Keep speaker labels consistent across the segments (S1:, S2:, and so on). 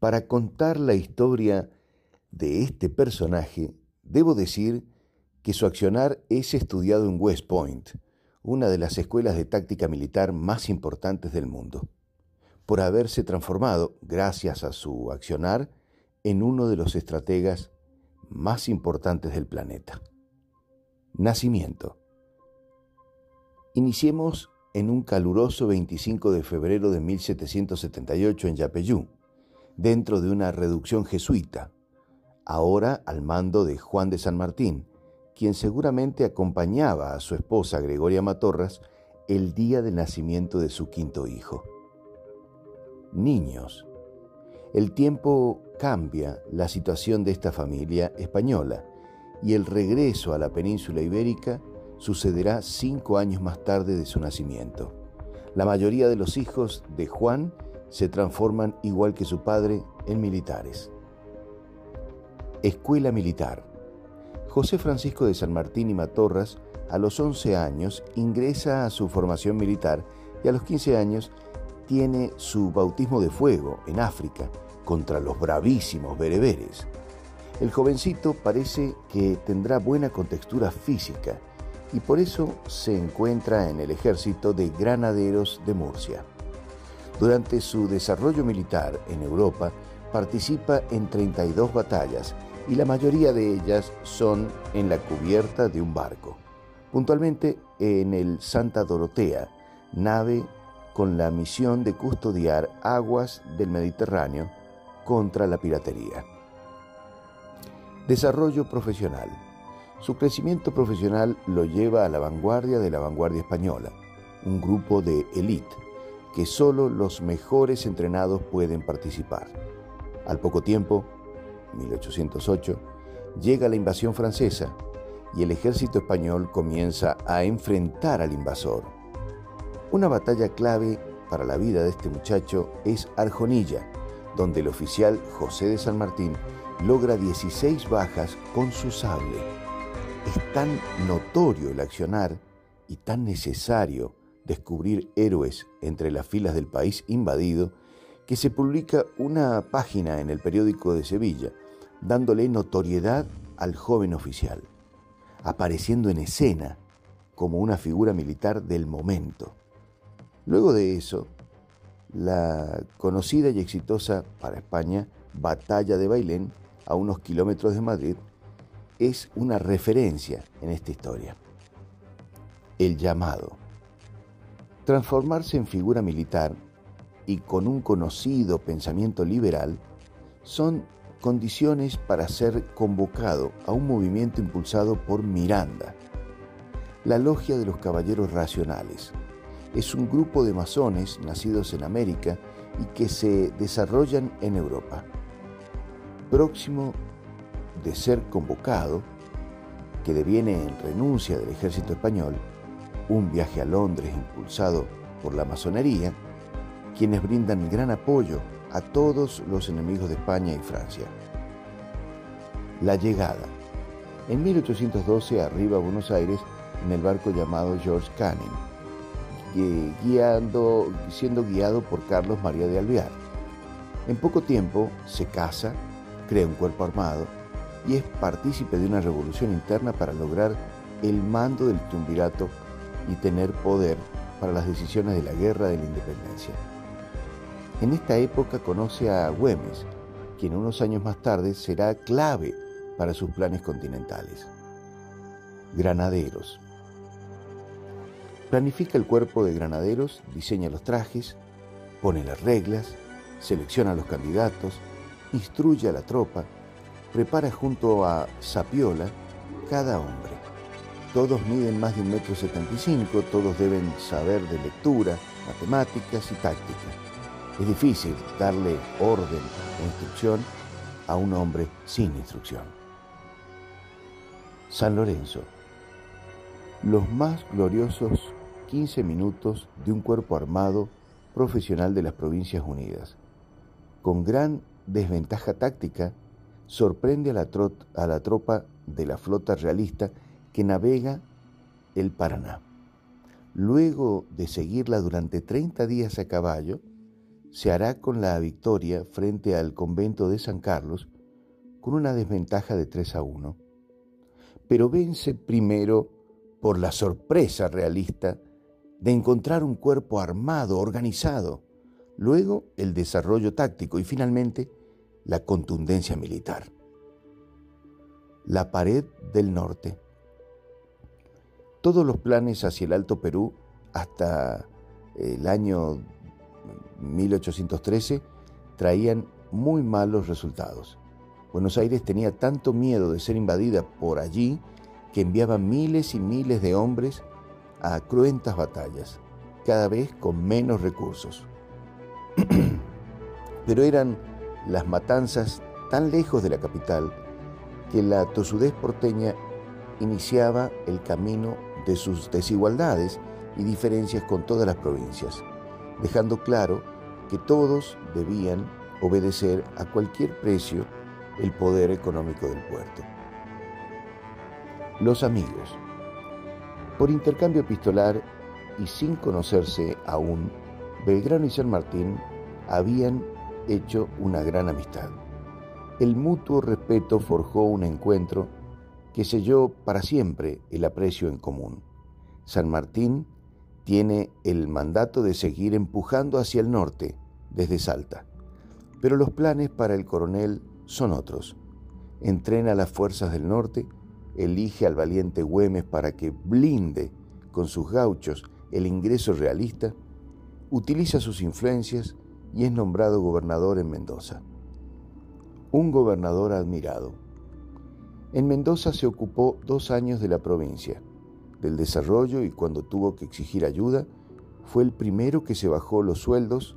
S1: Para contar la historia de este personaje, debo decir que su accionar es estudiado en West Point, una de las escuelas de táctica militar más importantes del mundo, por haberse transformado, gracias a su accionar, en uno de los estrategas más importantes del planeta. Nacimiento. Iniciemos en un caluroso 25 de febrero de 1778 en Yapeyú, dentro de una reducción jesuita, ahora al mando de Juan de San Martín, quien seguramente acompañaba a su esposa Gregoria Matorras el día del nacimiento de su quinto hijo. Niños. El tiempo cambia la situación de esta familia española y el regreso a la península ibérica sucederá cinco años más tarde de su nacimiento. La mayoría de los hijos de Juan se transforman, igual que su padre, en militares. Escuela Militar. José Francisco de San Martín y Matorras, a los 11 años, ingresa a su formación militar y a los 15 años tiene su bautismo de fuego en África contra los bravísimos bereberes. El jovencito parece que tendrá buena contextura física y por eso se encuentra en el ejército de granaderos de Murcia. Durante su desarrollo militar en Europa, participa en 32 batallas y la mayoría de ellas son en la cubierta de un barco, puntualmente en el Santa Dorotea, nave con la misión de custodiar aguas del Mediterráneo contra la piratería. Desarrollo profesional. Su crecimiento profesional lo lleva a la vanguardia de la vanguardia española, un grupo de élite que solo los mejores entrenados pueden participar. Al poco tiempo, 1808, llega la invasión francesa y el ejército español comienza a enfrentar al invasor una batalla clave para la vida de este muchacho es Arjonilla, donde el oficial José de San Martín logra 16 bajas con su sable. Es tan notorio el accionar y tan necesario descubrir héroes entre las filas del país invadido que se publica una página en el periódico de Sevilla, dándole notoriedad al joven oficial, apareciendo en escena como una figura militar del momento. Luego de eso, la conocida y exitosa para España Batalla de Bailén, a unos kilómetros de Madrid, es una referencia en esta historia. El llamado. Transformarse en figura militar y con un conocido pensamiento liberal son condiciones para ser convocado a un movimiento impulsado por Miranda, la logia de los caballeros racionales, es un grupo de masones nacidos en América y que se desarrollan en Europa. Próximo de ser convocado, que deviene en renuncia del ejército español, un viaje a Londres impulsado por la masonería, quienes brindan gran apoyo a todos los enemigos de España y Francia. La llegada. En 1812 arriba a Buenos Aires en el barco llamado George Canning guiando, siendo guiado por Carlos María de Alvear. En poco tiempo se casa, crea un cuerpo armado y es partícipe de una revolución interna para lograr el mando del triunvirato y tener poder para las decisiones de la guerra de la independencia. En esta época conoce a Güemes, quien unos años más tarde será clave para sus planes continentales. Granaderos. Planifica el cuerpo de granaderos, diseña los trajes, pone las reglas, selecciona los candidatos, instruye a la tropa, prepara junto a Sapiola cada hombre. Todos miden más de un metro setenta y cinco, todos deben saber de lectura, matemáticas y táctica. Es difícil darle orden o instrucción a un hombre sin instrucción. San Lorenzo. Los más gloriosos 15 minutos de un cuerpo armado profesional de las Provincias Unidas. Con gran desventaja táctica, sorprende a la, a la tropa de la flota realista que navega el Paraná. Luego de seguirla durante 30 días a caballo, se hará con la victoria frente al convento de San Carlos con una desventaja de 3 a 1. Pero vence primero por la sorpresa realista de encontrar un cuerpo armado, organizado, luego el desarrollo táctico y finalmente la contundencia militar. La pared del norte. Todos los planes hacia el Alto Perú hasta el año 1813 traían muy malos resultados. Buenos Aires tenía tanto miedo de ser invadida por allí que enviaba miles y miles de hombres a cruentas batallas, cada vez con menos recursos. Pero eran las matanzas tan lejos de la capital que la tosudez porteña iniciaba el camino de sus desigualdades y diferencias con todas las provincias, dejando claro que todos debían obedecer a cualquier precio el poder económico del puerto. Los amigos. Por intercambio epistolar y sin conocerse aún, Belgrano y San Martín habían hecho una gran amistad. El mutuo respeto forjó un encuentro que selló para siempre el aprecio en común. San Martín tiene el mandato de seguir empujando hacia el norte desde Salta, pero los planes para el coronel son otros. Entrena a las fuerzas del norte, elige al valiente Güemes para que blinde con sus gauchos el ingreso realista, utiliza sus influencias y es nombrado gobernador en Mendoza. Un gobernador admirado. En Mendoza se ocupó dos años de la provincia, del desarrollo y cuando tuvo que exigir ayuda, fue el primero que se bajó los sueldos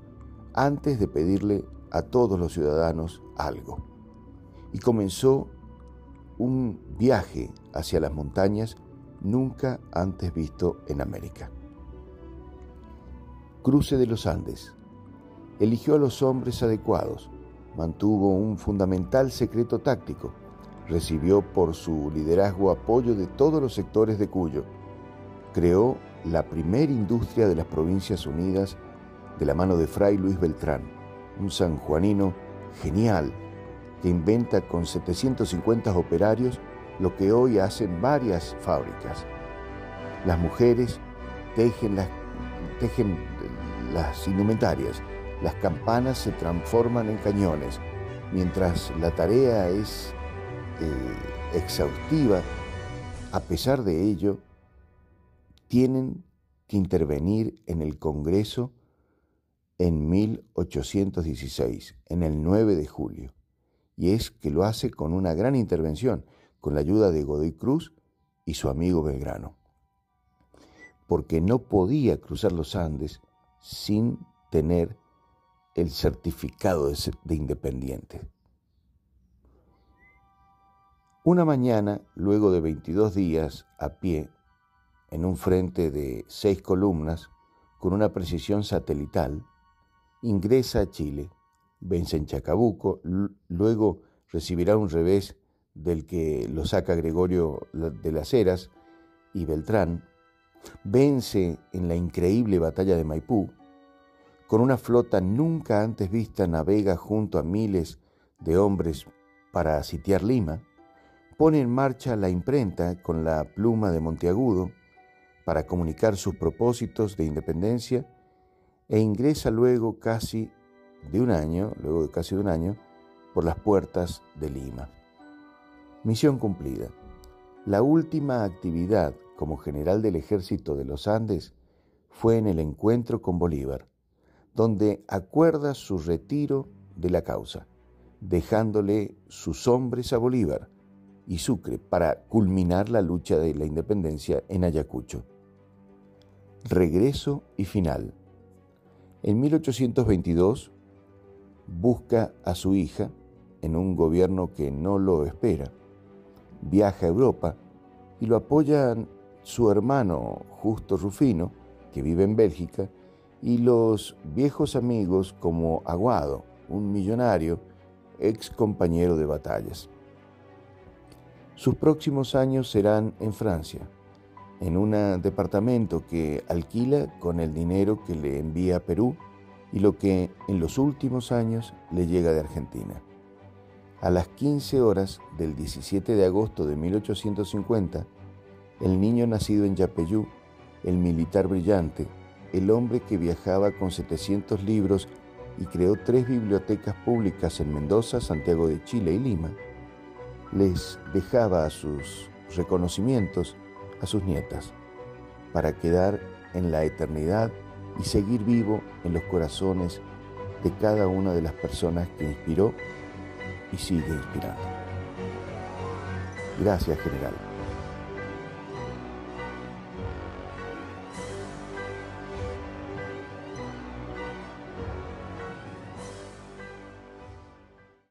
S1: antes de pedirle a todos los ciudadanos algo y comenzó un viaje hacia las montañas nunca antes visto en América. Cruce de los Andes. Eligió a los hombres adecuados, mantuvo un fundamental secreto táctico, recibió por su liderazgo apoyo de todos los sectores de Cuyo, creó la primera industria de las Provincias Unidas de la mano de Fray Luis Beltrán, un sanjuanino genial que inventa con 750 operarios lo que hoy hacen varias fábricas. Las mujeres tejen las, tejen las indumentarias, las campanas se transforman en cañones, mientras la tarea es eh, exhaustiva, a pesar de ello, tienen que intervenir en el Congreso en 1816, en el 9 de julio y es que lo hace con una gran intervención, con la ayuda de Godoy Cruz y su amigo Belgrano, porque no podía cruzar los Andes sin tener el certificado de, independiente. Una mañana, luego de 22 días a pie, en un frente de seis columnas, con una precisión satelital, ingresa a Chile vence en Chacabuco, luego recibirá un revés del que lo saca Gregorio de las Heras y Beltrán, vence en la increíble batalla de Maipú, con una flota nunca antes vista navega junto a miles de hombres para sitiar Lima, pone en marcha la imprenta con la pluma de Monteagudo para comunicar sus propósitos de independencia e ingresa luego casi de un año, luego de casi un año, por las puertas de Lima. Misión cumplida. La última actividad como general del ejército de los Andes fue en el encuentro con Bolívar, donde acuerda su retiro de la causa, dejándole sus hombres a Bolívar y Sucre para culminar la lucha de la independencia en Ayacucho. Regreso y final. En 1822 busca a su hija en un gobierno que no lo espera, viaja a Europa y lo apoyan su hermano Justo Rufino, que vive en Bélgica, y los viejos amigos como Aguado, un millonario, ex compañero de batallas. Sus próximos años serán en Francia, en un departamento que alquila con el dinero que le envía a Perú y lo que en los últimos años le llega de Argentina. A las 15 horas del 17 de agosto de 1850, el niño nacido en Yapeyú, el militar brillante, el hombre que viajaba con 700 libros y creó tres bibliotecas públicas en Mendoza, Santiago de Chile y Lima, les dejaba a sus reconocimientos a sus nietas para quedar en la eternidad y seguir vivo en los corazones de cada una de las personas que inspiró y sigue inspirando. Gracias, general.